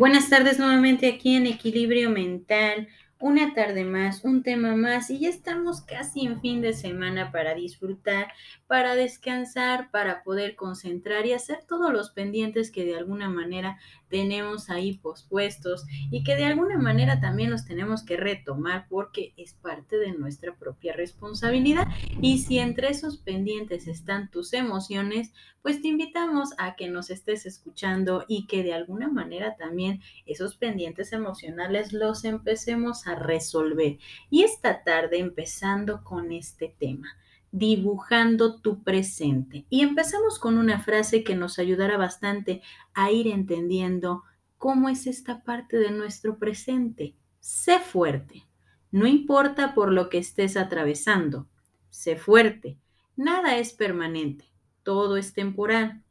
Buenas tardes nuevamente aquí en Equilibrio Mental una tarde más, un tema más y ya estamos casi en fin de semana para disfrutar, para descansar, para poder concentrar y hacer todos los pendientes que de alguna manera tenemos ahí pospuestos y que de alguna manera también los tenemos que retomar porque es parte de nuestra propia responsabilidad. Y si entre esos pendientes están tus emociones, pues te invitamos a que nos estés escuchando y que de alguna manera también esos pendientes emocionales los empecemos a resolver. Y esta tarde empezando con este tema, dibujando tu presente. Y empezamos con una frase que nos ayudará bastante a ir entendiendo cómo es esta parte de nuestro presente. Sé fuerte. No importa por lo que estés atravesando. Sé fuerte. Nada es permanente. Todo es temporal.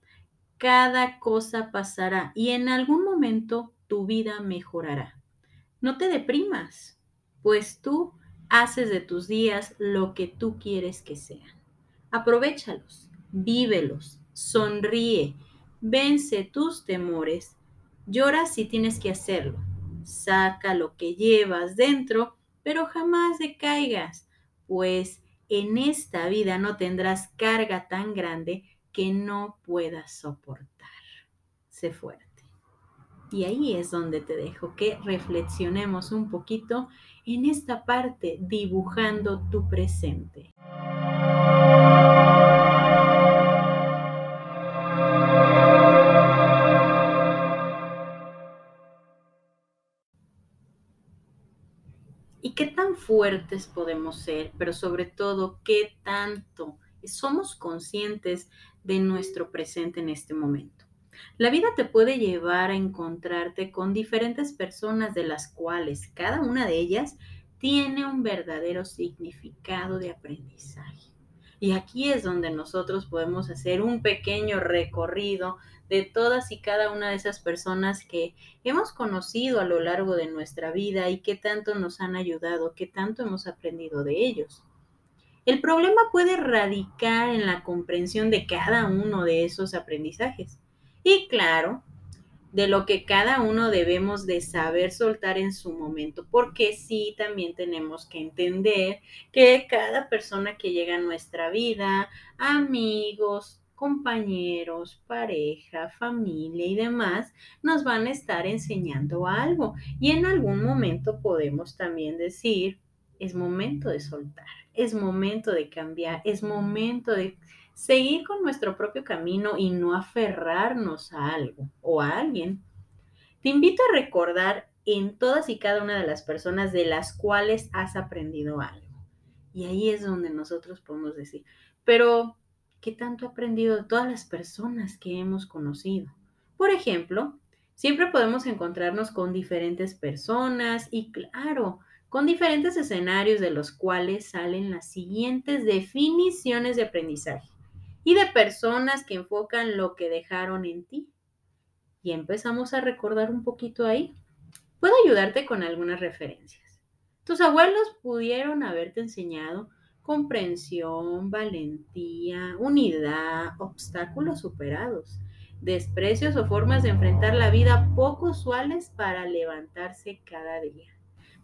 Cada cosa pasará y en algún momento tu vida mejorará. No te deprimas, pues tú haces de tus días lo que tú quieres que sean. Aprovechalos, vívelos, sonríe, vence tus temores, llora si tienes que hacerlo, saca lo que llevas dentro, pero jamás decaigas, pues en esta vida no tendrás carga tan grande que no puedas soportar. Sé fuerte. Y ahí es donde te dejo que reflexionemos un poquito en esta parte dibujando tu presente. ¿Y qué tan fuertes podemos ser? Pero sobre todo, ¿qué tanto somos conscientes de nuestro presente en este momento? La vida te puede llevar a encontrarte con diferentes personas de las cuales cada una de ellas tiene un verdadero significado de aprendizaje. Y aquí es donde nosotros podemos hacer un pequeño recorrido de todas y cada una de esas personas que hemos conocido a lo largo de nuestra vida y que tanto nos han ayudado, que tanto hemos aprendido de ellos. El problema puede radicar en la comprensión de cada uno de esos aprendizajes. Y claro, de lo que cada uno debemos de saber soltar en su momento, porque sí también tenemos que entender que cada persona que llega a nuestra vida, amigos, compañeros, pareja, familia y demás, nos van a estar enseñando algo. Y en algún momento podemos también decir, es momento de soltar, es momento de cambiar, es momento de seguir con nuestro propio camino y no aferrarnos a algo o a alguien. Te invito a recordar en todas y cada una de las personas de las cuales has aprendido algo. Y ahí es donde nosotros podemos decir, pero ¿qué tanto he aprendido de todas las personas que hemos conocido? Por ejemplo, siempre podemos encontrarnos con diferentes personas y claro, con diferentes escenarios de los cuales salen las siguientes definiciones de aprendizaje y de personas que enfocan lo que dejaron en ti. Y empezamos a recordar un poquito ahí. Puedo ayudarte con algunas referencias. Tus abuelos pudieron haberte enseñado comprensión, valentía, unidad, obstáculos superados, desprecios o formas de enfrentar la vida poco usuales para levantarse cada día.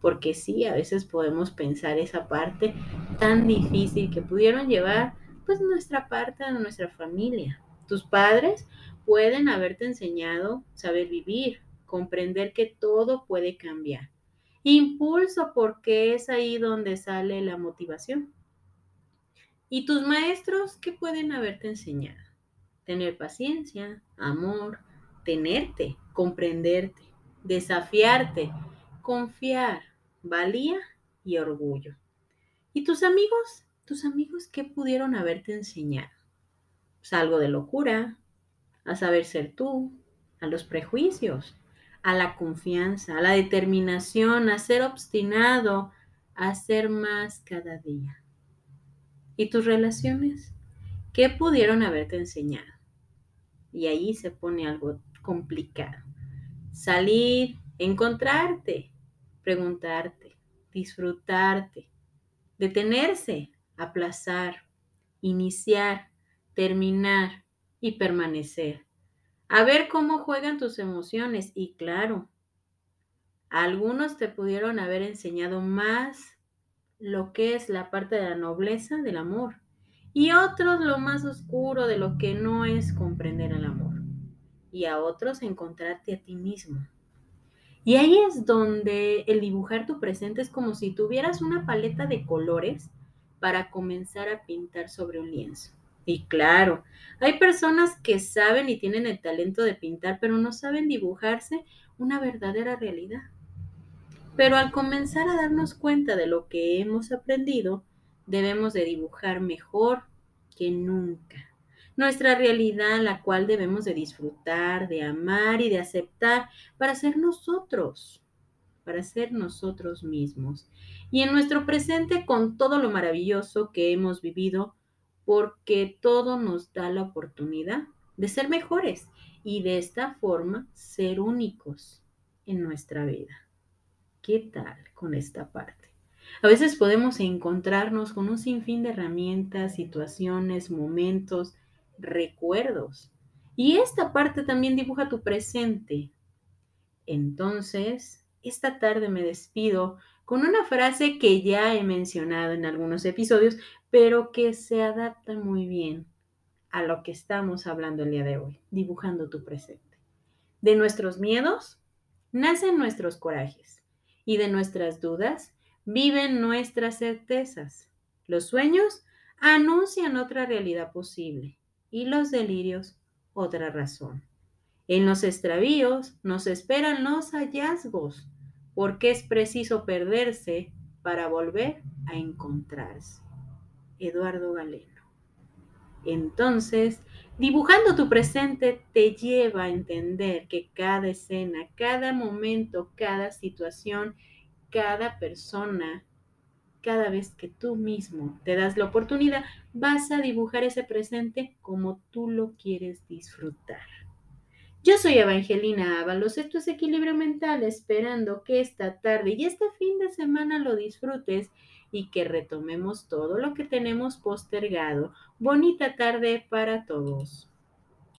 Porque sí, a veces podemos pensar esa parte tan difícil que pudieron llevar pues nuestra parte de nuestra familia. Tus padres pueden haberte enseñado saber vivir, comprender que todo puede cambiar. Impulso porque es ahí donde sale la motivación. ¿Y tus maestros qué pueden haberte enseñado? Tener paciencia, amor, tenerte, comprenderte, desafiarte, confiar, valía y orgullo. ¿Y tus amigos? Tus amigos, ¿qué pudieron haberte enseñado? Pues algo de locura, a saber ser tú, a los prejuicios, a la confianza, a la determinación, a ser obstinado, a ser más cada día. ¿Y tus relaciones? ¿Qué pudieron haberte enseñado? Y ahí se pone algo complicado. Salir, encontrarte, preguntarte, disfrutarte, detenerse, aplazar, iniciar, terminar y permanecer. A ver cómo juegan tus emociones y claro, Algunos te pudieron haber enseñado más lo que es la parte de la nobleza del amor y otros lo más oscuro de lo que no es comprender el amor y a otros encontrarte a ti mismo. Y ahí es donde el dibujar tu presente es como si tuvieras una paleta de colores para comenzar a pintar sobre un lienzo. Y claro, hay personas que saben y tienen el talento de pintar, pero no saben dibujarse una verdadera realidad. Pero al comenzar a darnos cuenta de lo que hemos aprendido, debemos de dibujar mejor que nunca. Nuestra realidad, la cual debemos de disfrutar, de amar y de aceptar para ser nosotros, para ser nosotros mismos. Y en nuestro presente con todo lo maravilloso que hemos vivido, porque todo nos da la oportunidad de ser mejores y de esta forma ser únicos en nuestra vida. ¿Qué tal con esta parte? A veces podemos encontrarnos con un sinfín de herramientas, situaciones, momentos, recuerdos. Y esta parte también dibuja tu presente. Entonces, esta tarde me despido con una frase que ya he mencionado en algunos episodios, pero que se adapta muy bien a lo que estamos hablando el día de hoy, dibujando tu presente. De nuestros miedos nacen nuestros corajes y de nuestras dudas viven nuestras certezas. Los sueños anuncian otra realidad posible y los delirios otra razón. En los extravíos nos esperan los hallazgos porque es preciso perderse para volver a encontrarse. Eduardo Galeno. Entonces, dibujando tu presente te lleva a entender que cada escena, cada momento, cada situación, cada persona, cada vez que tú mismo te das la oportunidad, vas a dibujar ese presente como tú lo quieres disfrutar. Yo soy Evangelina Ábalos, esto es Equilibrio Mental, esperando que esta tarde y este fin de semana lo disfrutes y que retomemos todo lo que tenemos postergado. Bonita tarde para todos.